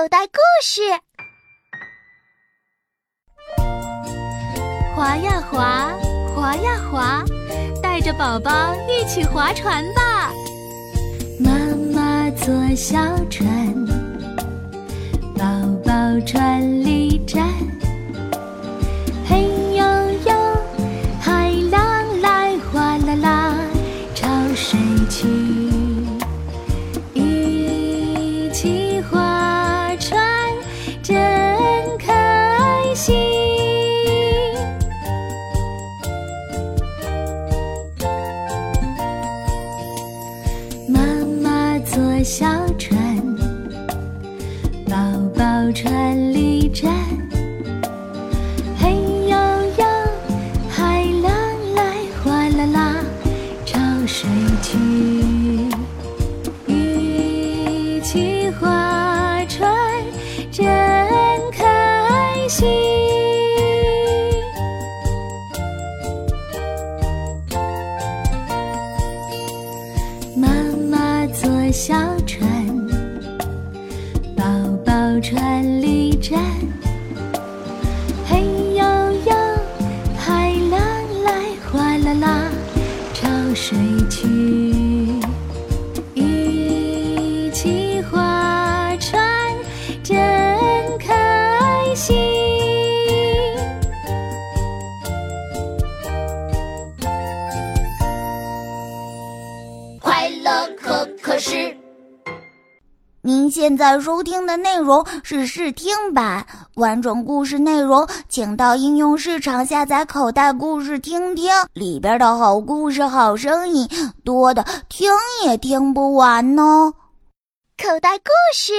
口袋故事。划呀划，划呀划，带着宝宝一起划船吧。妈妈坐小船，宝宝船里小船，宝宝船里站。嘿呦呦，海浪来哗啦啦，潮水去，一起划船小船，宝宝船里站。嘿呦呦，海浪来哗啦啦，潮水去，一起划快乐可可是，您现在收听的内容是试听版，完整故事内容请到应用市场下载《口袋故事》听听，里边的好故事、好声音多的听也听不完呢。口袋故事。